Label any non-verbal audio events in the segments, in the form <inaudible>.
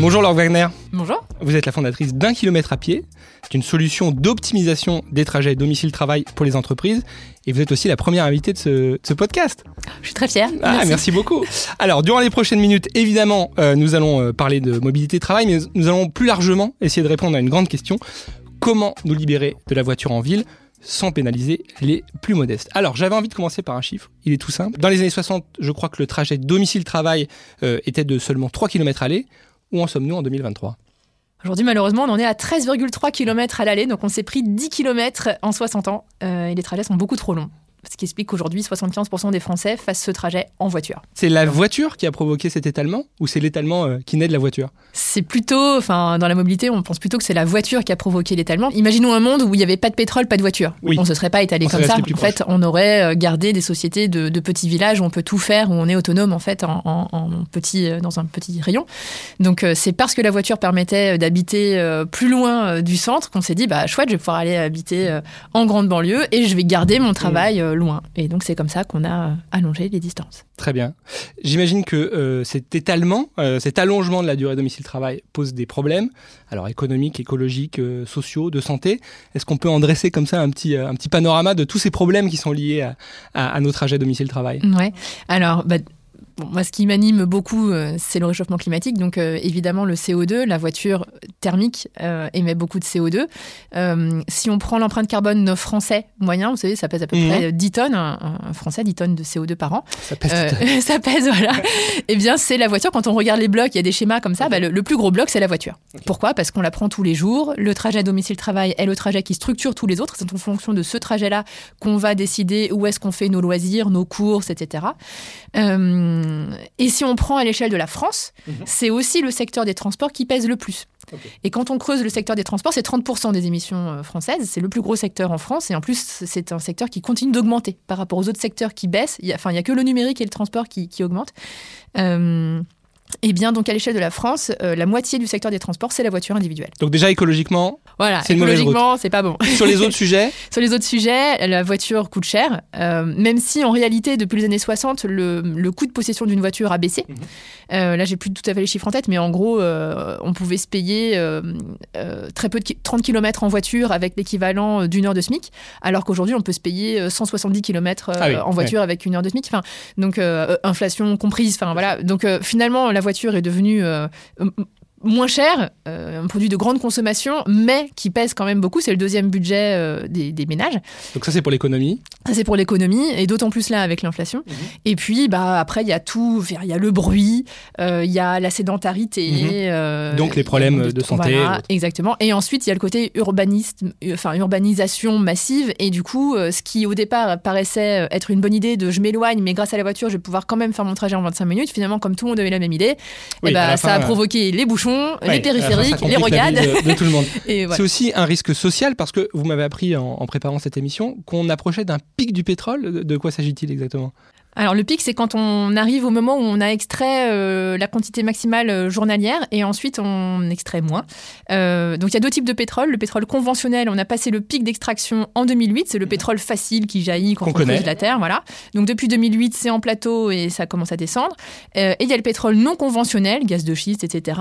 Bonjour Laure Wagner. Bonjour. Vous êtes la fondatrice d'un kilomètre à pied. C'est une solution d'optimisation des trajets domicile-travail pour les entreprises. Et vous êtes aussi la première invitée de ce, de ce podcast. Je suis très fière. Ah, Merci. merci beaucoup. <laughs> Alors, durant les prochaines minutes, évidemment, euh, nous allons euh, parler de mobilité travail, mais nous allons plus largement essayer de répondre à une grande question. Comment nous libérer de la voiture en ville sans pénaliser les plus modestes. Alors, j'avais envie de commencer par un chiffre. Il est tout simple. Dans les années 60, je crois que le trajet domicile-travail euh, était de seulement 3 km aller. Où en sommes-nous en 2023 Aujourd'hui, malheureusement, on en est à 13,3 km à l'aller, donc on s'est pris 10 km en 60 ans euh, et les trajets sont beaucoup trop longs. Ce qui explique qu'aujourd'hui, 75% des Français fassent ce trajet en voiture. C'est la voiture qui a provoqué cet étalement ou c'est l'étalement euh, qui naît de la voiture? C'est plutôt, enfin, dans la mobilité, on pense plutôt que c'est la voiture qui a provoqué l'étalement. Imaginons un monde où il n'y avait pas de pétrole, pas de voiture. Oui. On ne se serait pas étalé On comme ça. En fait, on aurait euh, gardé des sociétés de, de petits villages où on peut tout faire, où on est autonome en fait en, en- en petit, euh, dans un petit rayon. Donc c'est parce que la voiture permettait d'habiter plus loin du centre qu'on s'est dit bah chouette, je vais pouvoir aller habiter en grande banlieue et je vais garder mon travail euh, loin. Et donc c'est comme ça qu'on a euh, allongé les distances. Très bien. J'imagine que euh, cet étalement, euh, cet allongement de la durée domicile-travail pose des problèmes, alors économiques, écologiques, euh, sociaux, de santé. Est-ce qu'on peut en dresser comme ça un petit, euh, un petit panorama de tous ces problèmes qui sont liés à, à, à nos trajets domicile-travail? Ouais. Alors, bah, bon, moi, ce qui m'anime beaucoup, euh, c'est le réchauffement climatique. Donc, euh, évidemment, le CO2, la voiture thermique euh, émet beaucoup de CO2. Euh, si on prend l'empreinte carbone nos Français moyens, vous savez, ça pèse à peu Mhm. près 10 tonnes, un, un Français, 10 tonnes de CO2 par an. Ça pèse tout à- <laughs> ça pèse, voilà. Eh bien, c'est la voiture. Quand on regarde les blocs, il y a des schémas comme ça. bah, le, le plus gros bloc, c'est la voiture. Pourquoi? Parce qu'on la prend tous les jours. Le trajet domicile-travail est le trajet qui structure tous les autres. C'est en fonction de ce trajet-là qu'on va décider où est-ce qu'on fait nos loisirs, nos courses, etc. Euh, et si on prend à l'échelle de la France, Mhm. c'est aussi le secteur des transports qui pèse le plus. Et quand on creuse le secteur des transports, c'est 30% des émissions euh, françaises. C'est le plus gros secteur en France. Et en plus, c'est un secteur qui continue d'augmenter par rapport aux autres secteurs qui baissent. Il y a, enfin, il y a que le numérique et le transport qui, qui augmentent. Euh, et bien, donc à l'échelle de la France, euh, la moitié du secteur des transports, c'est la voiture individuelle. Donc déjà écologiquement, Voilà, C'est écologiquement, c'est pas bon. sur les autres <laughs> sujets, Sur les autres sujets, la voiture coûte cher, euh, même si en réalité, depuis les années 60, le, le coût de possession d'une voiture a baissé. Mhm. Euh, là, j'ai plus tout à fait les chiffres en tête, mais en gros, euh, on pouvait se payer très peu de ki- 30 km en voiture avec l'équivalent d'une heure de SMIC, alors qu'aujourd'hui, on peut se payer euh, 170 km Ah oui, en voiture avec une heure de SMIC. Enfin, donc, inflation comprise. Enfin, voilà. Donc, finalement, la voiture est devenue euh, moins cher, euh, un produit de grande consommation, mais qui pèse quand même beaucoup. C'est le deuxième budget euh, des, des ménages. donc ça c'est pour l'économie. Ça, c'est pour l'économie, et d'autant plus là avec l'inflation. Mhm. Et puis, bah, après, il y a tout. Il y a le bruit, euh, il y a la sédentarité. Mhm. Donc, les problèmes de santé Voilà, exactement. Et ensuite, il y a le côté urbanisme, enfin, urbanisation massive. Et du coup, ce qui au départ paraissait être une bonne idée de je m'éloigne, mais grâce à la voiture, je vais pouvoir quand même faire mon trajet en 25 minutes. Finalement, comme tout le monde avait la même idée, Oui, eh bah, ça fin, a provoqué les bouchons, Ouais, les périphériques, les rogades. de, de tout le monde. <laughs> Voilà. C'est aussi un risque social parce que vous m'avez appris en, en préparant cette émission qu'on approchait d'un pic du pétrole. De quoi s'agit-il exactement? Alors le pic, c'est quand on arrive au moment où on a extrait euh, la quantité maximale euh, journalière et ensuite on extrait moins. Euh, donc il y a deux types de pétrole. Le pétrole conventionnel, on a passé le pic d'extraction en 2008. C'est le pétrole facile qui jaillit quand on creuse la terre. Voilà. Donc depuis 2008, c'est en plateau et ça commence à descendre. Euh, et il y a le pétrole non conventionnel, gaz de schiste, etc.,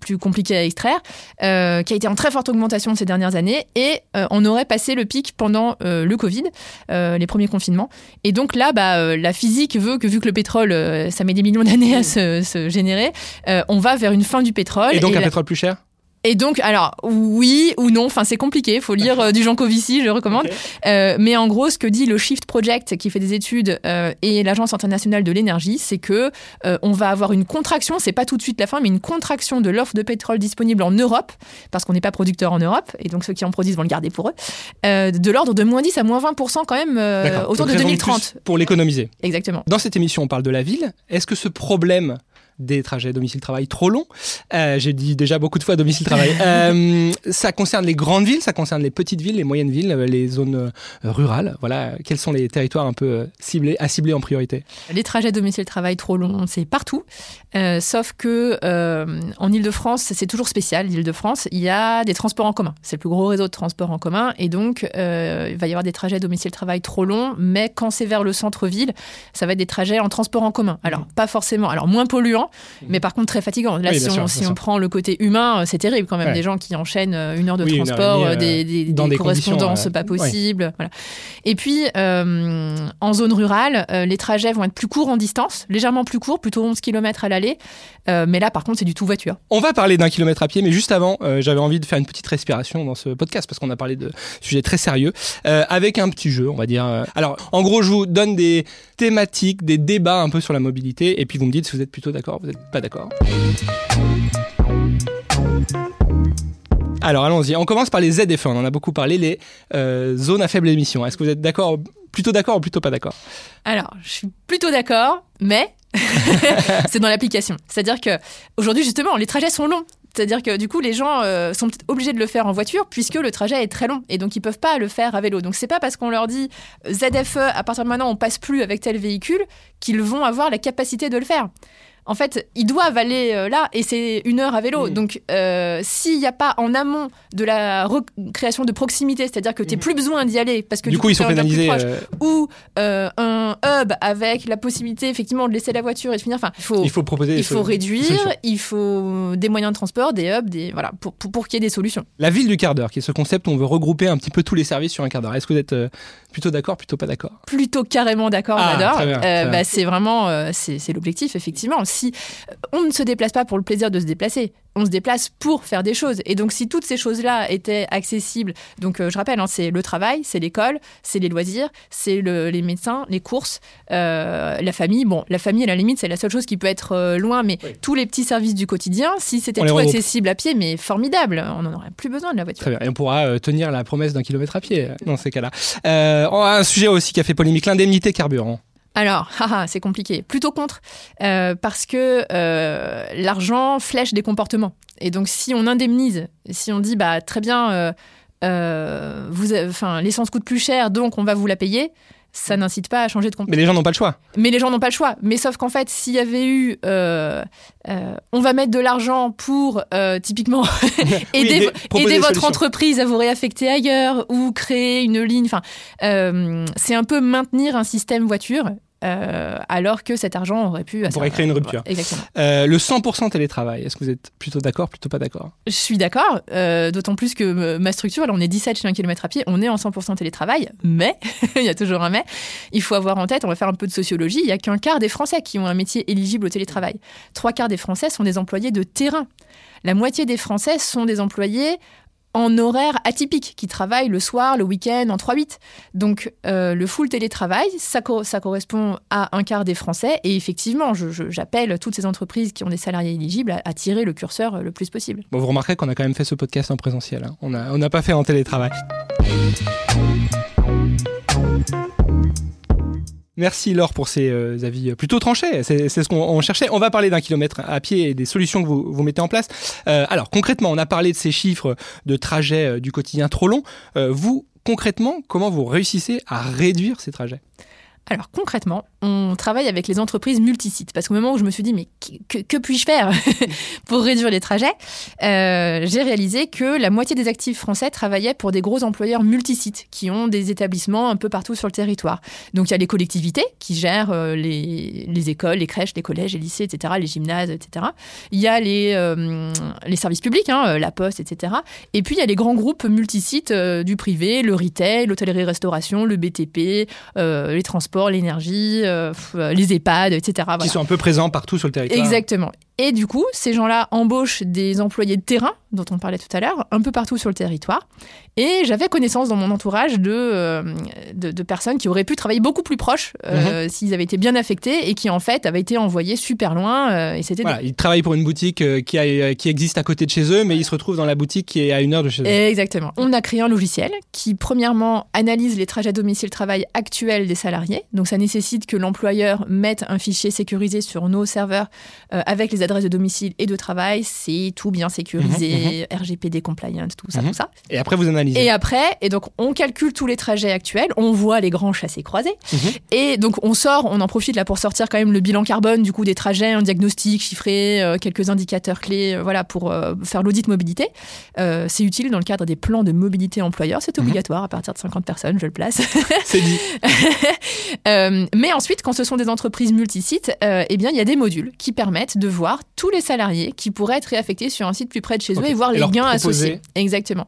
plus compliqué à extraire, qui a été en très forte augmentation ces dernières années. Et on aurait passé le pic pendant le Covid, les premiers confinements. Et donc là, bah, la physique veut que vu que le pétrole, euh, ça met des millions d'années à se, se générer, euh, on va vers une fin du pétrole. Et donc un la- pétrole plus cher? Et donc, alors, oui ou non, enfin, c'est compliqué, faut lire euh, du Jean Covici, je recommande. Euh, mais en gros, ce que dit le Shift Project, qui fait des études, euh, et l'Agence internationale de l'énergie, c'est que euh, on va avoir une contraction, c'est pas tout de suite la fin, mais une contraction de l'offre de pétrole disponible en Europe, parce qu'on n'est pas producteur en Europe, et donc ceux qui en produisent vont le garder pour eux, euh, de l'ordre de moins 10 à moins 20% quand même euh, autour de raison 2030. plus Pour l'économiser. Exactement. Dans cette émission, on parle de la ville. Est-ce que ce problème des trajets domicile-travail trop longs. Euh, J'ai dit déjà beaucoup de fois domicile-travail. <laughs> euh, ça concerne les grandes villes, ça concerne les petites villes, les moyennes villes, euh, les zones rurales. Voilà, quels sont les territoires un peu ciblés, à cibler en priorité Les trajets domicile-travail trop longs, c'est partout. Euh, sauf que en Ile-de-France, c'est toujours spécial. L'Île-de-France, il y a des transports en commun. C'est le plus gros réseau de transports en commun. Et donc, il va y avoir des trajets domicile-travail trop longs. Mais quand c'est vers le centre-ville, ça va être des trajets en transport en commun. Alors, pas forcément. Alors, moins polluants, mais par contre très fatigants. Là, Oui, si, on, sûr, si on prend le côté humain, c'est terrible quand même. Ouais. Des gens qui enchaînent euh, une heure de Oui, heure transport, demie, euh, euh, des, des- dans des correspondances euh, pas ouais. possibles. Voilà. Et puis, euh, en zone rurale, les trajets vont être plus courts en distance, légèrement plus courts, plutôt 11 km à l'aller. Mais là, par contre, c'est du tout voiture. On va parler d'un kilomètre à pied, mais juste avant, j'avais envie de faire une petite respiration dans ce podcast parce qu'on a parlé de sujets très sérieux, avec un petit jeu, on va dire. Alors, en gros, je vous donne des thématiques, des débats un peu sur la mobilité, et puis vous me dites si vous êtes plutôt d'accord, vous n'êtes pas d'accord. Alors, allons-y. On commence par les ZFE. On en a beaucoup parlé, les euh, zones à faible émission. Est-ce que vous êtes d'accord, plutôt d'accord ou plutôt pas d'accord? Alors, je suis plutôt d'accord, mais <laughs> c'est dans l'application. C'est-à-dire que aujourd'hui, justement, les trajets sont longs. C'est-à-dire que du coup, les gens euh, sont obligés de le faire en voiture puisque le trajet est très long et donc ils peuvent pas le faire à vélo. Donc c'est pas parce qu'on leur dit euh, ZFE à partir de maintenant on passe plus avec tel véhicule qu'ils vont avoir la capacité de le faire. En fait, ils doivent aller euh, là et c'est une heure à vélo. Mhm. Donc euh, s'il n'y a pas en amont de la création de proximité, c'est-à-dire que tu n'as Mhm. plus besoin d'y aller parce que Du coup, ils sont pénalisés. proche, euh, ou un hub avec la possibilité effectivement de laisser la voiture et de finir. Enfin, il faut, il faut proposer. il faut réduire, il faut des moyens de transport, des hubs, des voilà pour, pour, pour qu'il y ait des solutions. La ville du quart d'heure, qui est ce concept où on veut regrouper un petit peu tous les services sur un quart d'heure. Est-ce que vous êtes plutôt d'accord, plutôt pas d'accord? Plutôt carrément d'accord, Ah, j'adore. bah, c'est vraiment c'est l'objectif effectivement. Si euh, on ne se déplace pas pour le plaisir de se déplacer, on se déplace pour faire des choses. Et donc si toutes ces choses-là étaient accessibles, donc euh, je rappelle, hein, c'est le travail, c'est l'école, c'est les loisirs, c'est le- les médecins, les courses, euh, la famille. Bon, la famille à la limite c'est la seule chose qui peut être euh, loin, mais Oui. tous les petits services du quotidien, si c'était tout accessible à pied, mais formidable, on n'en aurait plus besoin de la voiture. Très bien. Et on pourra tenir la promesse d'un kilomètre à pied dans ces cas-là. On a un sujet aussi qui a fait polémique, l'indemnité carburant. Alors, <laughs> c'est compliqué. Plutôt contre, euh, parce que euh, l'argent flèche des comportements. Et donc, si on indemnise, si on dit, bah très bien, euh, vous, enfin, l'essence coûte plus cher, donc on va vous la payer, ça n'incite pas à changer de comportement. Mais les gens n'ont pas le choix. Mais les gens n'ont pas le choix. Mais sauf qu'en fait, s'il y avait eu, euh, euh, on va mettre de l'argent pour euh, typiquement <laughs> aider, votre solutions. entreprise à vous réaffecter ailleurs ou créer une ligne. Enfin, c'est un peu maintenir un système voiture. Euh, alors que cet argent aurait pu. On pourrait créer une rupture. Exactement. Euh, le 100% télétravail, est-ce que vous êtes plutôt d'accord, plutôt pas d'accord? Je suis d'accord, euh, d'autant plus que ma structure, là on est 17 chez un kilomètre à pied, on est en 100% télétravail, mais, <laughs> il y a toujours un mais, il faut avoir en tête, on va faire un peu de sociologie, il n'y a qu'un quart des Français qui ont un métier éligible au télétravail. Trois quarts des Français sont des employés de terrain. La moitié des Français sont des employés en horaire atypique, qui travaillent le soir, le week-end, en 3-8. Donc euh, le full télétravail, ça, ça correspond à un quart des Français. Et effectivement, j'appelle toutes ces entreprises qui ont des salariés éligibles à, tirer le curseur euh, le plus possible. Bon, vous remarquerez qu'on a quand même fait ce podcast en présentiel. hein. On n'a on n'a pas fait en télétravail. Merci Laure pour ces euh, avis euh, plutôt tranchés. C'est ce qu'on on cherchait. On va parler d'un kilomètre à pied et des solutions que vous, mettez en place. Euh, alors concrètement, on a parlé de ces chiffres de trajets du quotidien trop longs. Vous, concrètement, comment vous réussissez à réduire ces trajets? Alors concrètement, on travaille avec les entreprises multisites parce qu'au moment où je me suis dit mais que, puis-je faire <laughs> pour réduire les trajets, euh, j'ai réalisé que la moitié des actifs français travaillaient pour des gros employeurs multisites qui ont des établissements un peu partout sur le territoire. Donc il y a les collectivités qui gèrent euh, les, les écoles, les crèches, les collèges, les lycées, etc., les gymnases, etc. Il y a les, euh, services publics, hein, la poste, etc. Et puis il y a les grands groupes multisites du privé, le retail, l'hôtellerie-restauration, le BTP, les transports, l'énergie, les EHPAD, etc. qui Voilà. sont un peu présents partout sur le territoire Exactement. Et du coup, ces gens-là embauchent des employés de terrain, dont on parlait tout à l'heure, un peu partout sur le territoire. Et j'avais connaissance dans mon entourage de, euh, de, de, personnes qui auraient pu travailler beaucoup plus proches euh, -hmm. s'ils avaient été bien affectés et qui en fait avaient été envoyés super loin. Euh, et c'était voilà, ils travaillent pour une boutique qui, a, qui existe à côté de chez eux, mais ils se retrouvent dans la boutique qui est à une heure de chez eux. Exactement. On a créé un logiciel qui, premièrement, analyse les trajets domicile-travail actuels des salariés. Donc ça nécessite que l'employeur mette un fichier sécurisé sur nos serveurs avec les adresses de domicile et de travail. C'est tout bien sécurisé, mm -hmm. RGPD compliant, tout ça, -hmm. tout ça. Et après, vous analysez. Et après, et donc on calcule tous les trajets actuels, on voit les grands chassés croisés. Et donc on sort, on en profite là pour sortir quand même le bilan carbone du coup des trajets, un diagnostic chiffré, euh, quelques indicateurs clés, euh, voilà, pour euh, faire l'audit mobilité. c'est utile dans le cadre des plans de mobilité employeur. C'est obligatoire à partir de 50 personnes, je le place. <laughs> C'est dit. <laughs> mais ensuite, quand ce sont des entreprises multisites, eh bien il y a des modules qui permettent de voir tous les salariés qui pourraient être réaffectés sur un site plus près de chez okay. eux et voir et les gains associés. Exactement.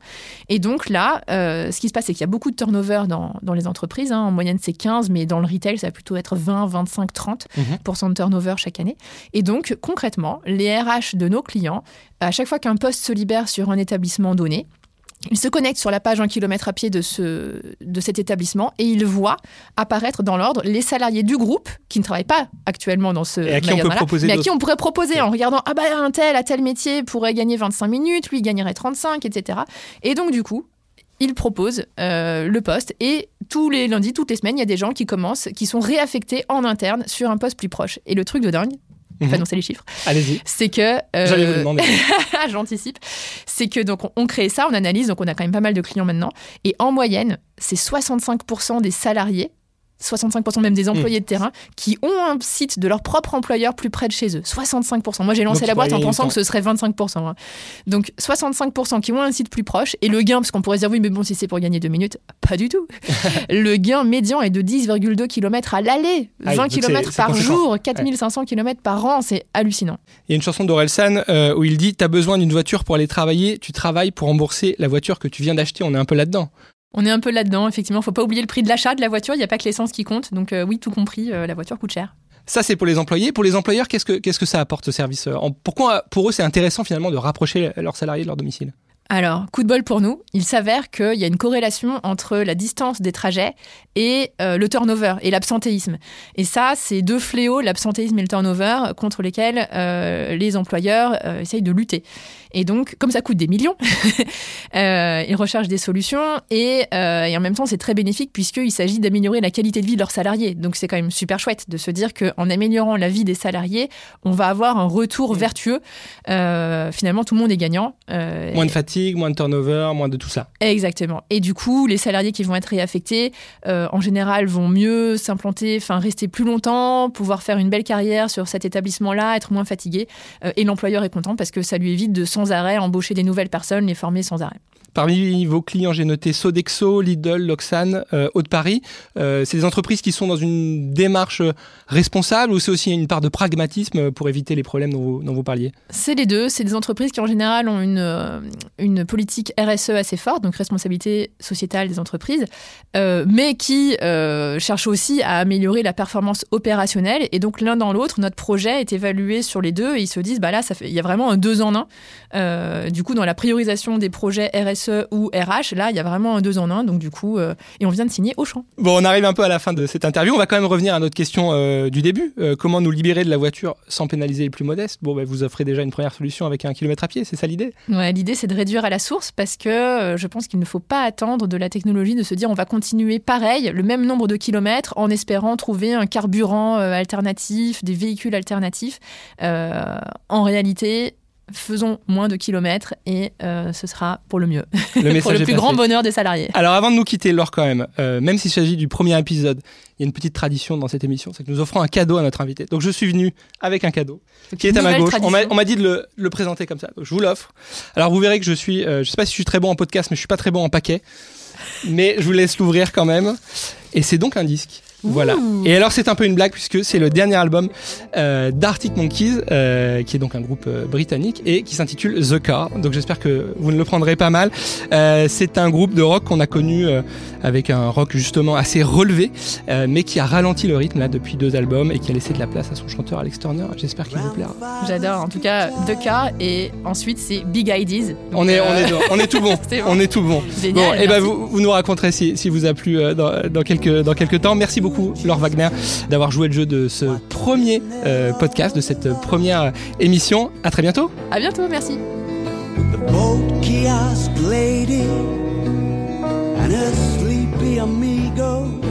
Et donc là, euh, ce qui se passe, c'est qu'il y a beaucoup de turnover dans, dans les entreprises. Hein. En moyenne, c'est 15, mais dans le retail, ça va plutôt être 20, 25, 30 mm -hmm. de turnover chaque année. Et donc, concrètement, les RH de nos clients, à chaque fois qu'un poste se libère sur un établissement donné, il se connecte sur la page 1 km à pied de, ce, de cet établissement et il voit apparaître dans l'ordre les salariés du groupe qui ne travaillent pas actuellement dans ce et à qui on peut proposer mais à qui on pourrait proposer en regardant ah bah un tel à tel métier pourrait gagner 25 minutes, lui gagnerait 35, etc. Et donc du coup, il propose euh, le poste et tous les lundis, toutes les semaines, il y a des gens qui commencent, qui sont réaffectés en interne sur un poste plus proche. Et le truc de dingue, Enfin, non, c'est les chiffres. Allez-y. C'est que. Euh... J'allais vous demander. <laughs> J'anticipe. C'est que, donc, on crée ça, on analyse, donc on a quand même pas mal de clients maintenant. Et en moyenne, c'est 65% des salariés 65% même des employés mmh. de terrain qui ont un site de leur propre employeur plus près de chez eux. 65%. Moi, j'ai lancé Donc, la boîte en pensant que ce serait 25%. Hein. Donc, 65% qui ont un site plus proche. Et le gain, parce qu'on pourrait dire, oui, mais bon, si c'est pour gagner deux minutes, pas du tout. <laughs> le gain médian est de 10,2 km à l'aller. 20 ah, km par jour, 4500 ouais. km par an. C'est hallucinant. Il y a une chanson d'Orelsan euh, où il dit T'as besoin d'une voiture pour aller travailler, tu travailles pour rembourser la voiture que tu viens d'acheter. On est un peu là-dedans. On est un peu là-dedans, effectivement. Faut pas oublier le prix de l'achat de la voiture. Il n'y a pas que l'essence qui compte. Donc, euh, oui, tout compris, euh, la voiture coûte cher. Ça, c'est pour les employés. Pour les employeurs, qu'est-ce que, qu'est-ce que ça apporte ce service Pourquoi, pour eux, c'est intéressant finalement de rapprocher leurs salariés de leur domicile? Alors, coup de bol pour nous, il s'avère qu'il y a une corrélation entre la distance des trajets et euh, le turnover et l'absentéisme. Et ça, c'est deux fléaux, l'absentéisme et le turnover, contre lesquels euh, les employeurs euh, essayent de lutter. Et donc, comme ça coûte des millions, <laughs> ils recherchent des solutions et, et en même temps, c'est très bénéfique puisqu'il s'agit d'améliorer la qualité de vie de leurs salariés. Donc, c'est quand même super chouette de se dire qu'en améliorant la vie des salariés, on va avoir un retour vertueux. finalement, tout le monde est gagnant. Moins de fatigue moins de turnover, moins de tout ça. Exactement. Et du coup, les salariés qui vont être réaffectés, euh, en général, vont mieux s'implanter, enfin rester plus longtemps, pouvoir faire une belle carrière sur cet établissement-là, être moins fatigué. Euh, et l'employeur est content parce que ça lui évite de sans arrêt embaucher des nouvelles personnes, les former sans arrêt. Parmi vos clients, j'ai noté Sodexo, Lidl, Loxane, euh, Haute-Paris. Euh, c'est des entreprises qui sont dans une démarche responsable ou c'est aussi une part de pragmatisme pour éviter les problèmes dont vous, dont vous parliez? C'est les deux. C'est des entreprises qui en général ont une, une politique RSE assez forte, donc responsabilité sociétale des entreprises, euh, mais qui euh, cherchent aussi à améliorer la performance opérationnelle. Et donc l'un dans l'autre, notre projet est évalué sur les deux et ils se disent, bah là, ça fait, il y a vraiment un deux en un. Euh, du coup, dans la priorisation des projets RSE ou RH, là, il y a vraiment un deux en un. Donc du coup, euh, et on vient de signer au champ. Bon, on arrive un peu à la fin de cette interview. On va quand même revenir à notre question euh, du début. Euh, comment nous libérer de la voiture sans pénaliser les plus modestes? Bon, bah, vous offrez déjà une première solution avec un kilomètre à pied, c'est ça l'idée? Ouais, l'idée c'est de réduire à la source parce que euh, je pense qu'il ne faut pas attendre de la technologie de se dire on va continuer pareil, le même nombre de kilomètres en espérant trouver un carburant euh, alternatif, des véhicules alternatifs. en réalité, faisons moins de kilomètres et euh, ce sera pour le mieux, le <laughs> pour le plus passé. grand bonheur des salariés. Alors avant de nous quitter, Laure quand même, euh, même s'il s'agit du premier épisode, il y a une petite tradition dans cette émission, c'est que nous offrons un cadeau à notre invité. Donc je suis venu avec un cadeau qui est à ma gauche. Tradition. On m'a dit de le, le, présenter comme ça, donc je vous l'offre. Alors vous verrez que je suis, euh, je sais pas si je suis très bon en podcast, mais je suis pas très bon en paquet. mais je vous laisse l'ouvrir quand même. Et c'est donc un disque Voilà. Ouh. Et alors c'est un peu une blague puisque c'est le dernier album euh, d'Arctic Monkeys, euh, qui est donc un groupe euh, britannique et qui s'intitule The Car. Donc j'espère que vous ne le prendrez pas mal. Euh, c'est un groupe de rock qu'on a connu euh, avec un rock justement assez relevé, euh, mais qui a ralenti le rythme là depuis deux albums et qui a laissé de la place à son chanteur Alex Turner. J'espère qu'il vous plaira. J'adore. En tout cas, The Car. Et ensuite, c'est Big Ideas. On est, on est, on est tout <laughs> bon. On est tout bon. Génial. Bon, et ben merci. vous, vous nous raconterez si, si vous a plu euh, dans, dans quelques, dans quelques temps. Merci beaucoup, Laure Wagner, d'avoir joué le jeu de ce premier euh, podcast, de cette première euh, émission. À très bientôt. À bientôt. Merci. The boat kiosk lady and her sleepy amigo